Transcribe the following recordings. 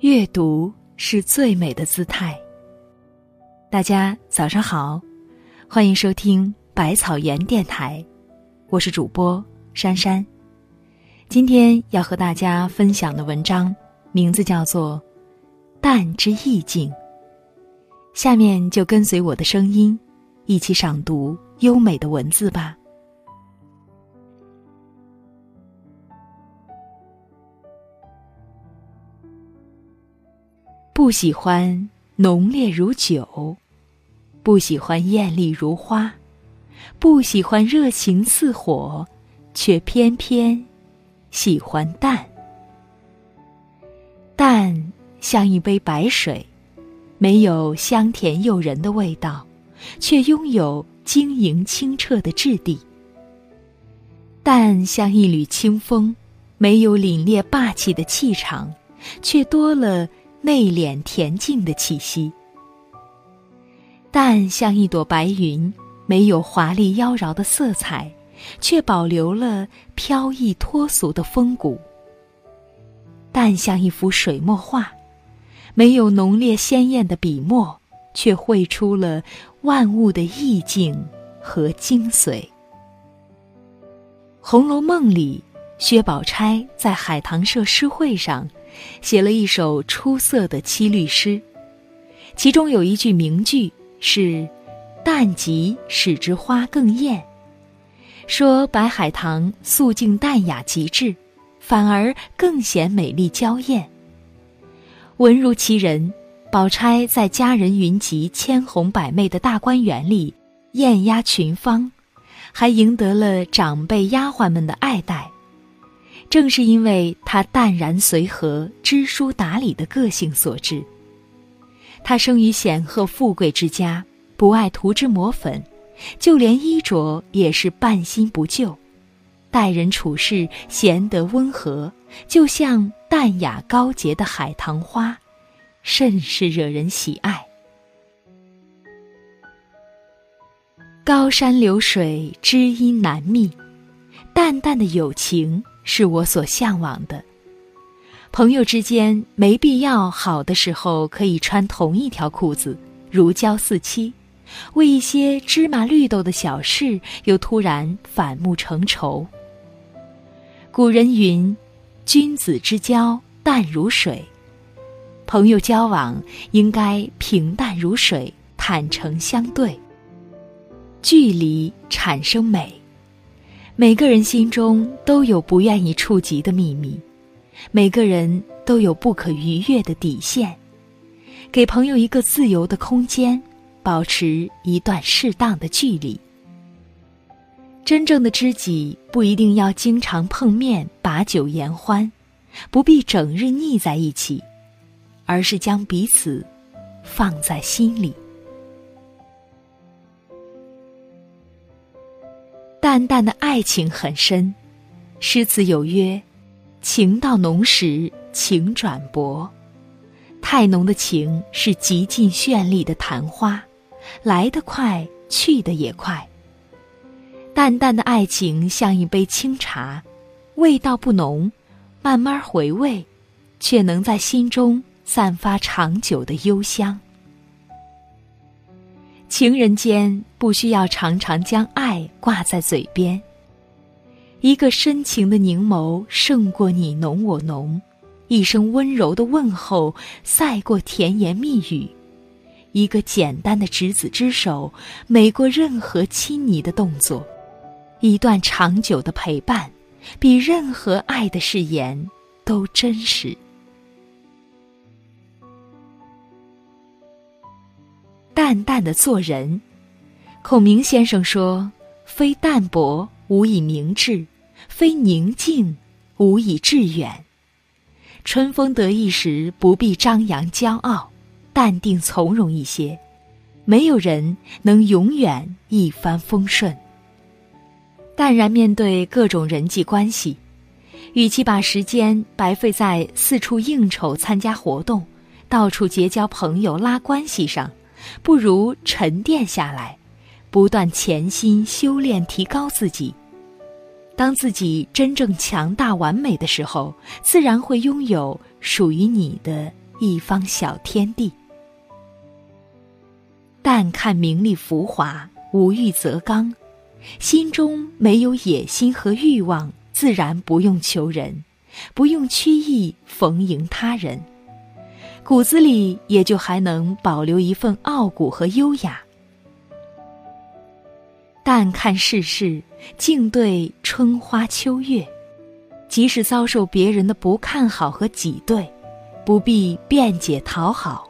阅读是最美的姿态。大家早上好，欢迎收听百草园电台，我是主播珊珊。今天要和大家分享的文章名字叫做《淡之意境》。下面就跟随我的声音，一起赏读优美的文字吧。不喜欢浓烈如酒，不喜欢艳丽如花，不喜欢热情似火，却偏偏喜欢淡。淡像一杯白水，没有香甜诱人的味道，却拥有晶莹清澈的质地。淡像一缕清风，没有凛冽霸气的气场，却多了。内敛恬静的气息，淡像一朵白云，没有华丽妖娆的色彩，却保留了飘逸脱俗的风骨。淡像一幅水墨画，没有浓烈鲜艳的笔墨，却绘出了万物的意境和精髓。《红楼梦》里，薛宝钗在海棠社诗会上。写了一首出色的七律诗，其中有一句名句是“淡极使之花更艳”，说白海棠素净淡雅极致，反而更显美丽娇艳。文如其人，宝钗在佳人云集、千红百媚的大观园里艳压群芳，还赢得了长辈丫鬟们的爱戴。正是因为他淡然随和、知书达理的个性所致。他生于显赫富贵之家，不爱涂脂抹粉，就连衣着也是半新不旧，待人处事贤德温和，就像淡雅高洁的海棠花，甚是惹人喜爱。高山流水，知音难觅，淡淡的友情。是我所向往的。朋友之间没必要好的时候可以穿同一条裤子，如胶似漆；为一些芝麻绿豆的小事，又突然反目成仇。古人云：“君子之交淡如水。”朋友交往应该平淡如水，坦诚相对。距离产生美。每个人心中都有不愿意触及的秘密，每个人都有不可逾越的底线。给朋友一个自由的空间，保持一段适当的距离。真正的知己不一定要经常碰面把酒言欢，不必整日腻在一起，而是将彼此放在心里。淡淡的爱情很深，诗词有曰：“情到浓时情转薄。”太浓的情是极尽绚丽的昙花，来得快，去得也快。淡淡的爱情像一杯清茶，味道不浓，慢慢回味，却能在心中散发长久的幽香。情人间不需要常常将爱挂在嘴边。一个深情的凝眸胜过你侬我侬，一声温柔的问候赛过甜言蜜语，一个简单的执子之手美过任何亲昵的动作，一段长久的陪伴比任何爱的誓言都真实。淡淡的做人，孔明先生说：“非淡泊无以明志，非宁静无以致远。春风得意时不必张扬骄傲，淡定从容一些。没有人能永远一帆风顺。淡然面对各种人际关系，与其把时间白费在四处应酬、参加活动、到处结交朋友、拉关系上。”不如沉淀下来，不断潜心修炼，提高自己。当自己真正强大完美的时候，自然会拥有属于你的一方小天地。但看名利浮华，无欲则刚，心中没有野心和欲望，自然不用求人，不用曲意逢迎他人，骨子里也就还能保留一份傲骨和优雅。淡看世事，静对春花秋月，即使遭受别人的不看好和挤兑，不必辩解讨好，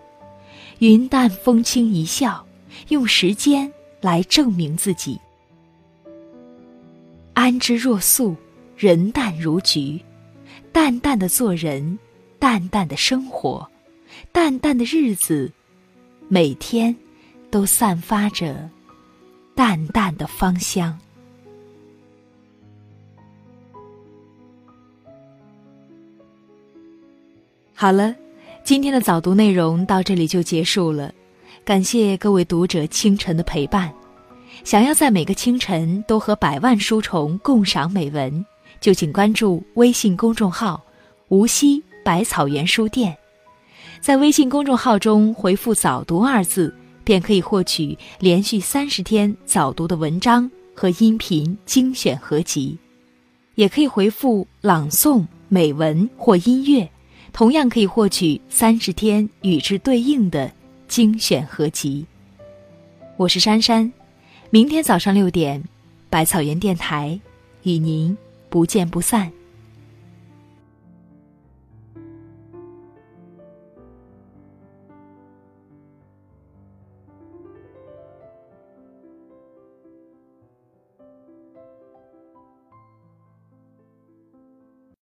云淡风轻一笑。用时间来证明自己。安之若素，人淡如菊，淡淡的做人，淡淡的生活，淡淡的日子，每天都散发着淡淡的芳香。好了，今天的早读内容到这里就结束了。感谢各位读者清晨的陪伴。想要在每个清晨都和百万书虫共赏美文，就请关注微信公众号“无锡百草园书店”。在微信公众号中回复“早读”二字，便可以获取连续三十天早读的文章和音频精选合集。也可以回复“朗诵”“美文”或“音乐”，同样可以获取三十天与之对应的。精选合集。我是珊珊，明天早上六点，百草园电台与您不见不散。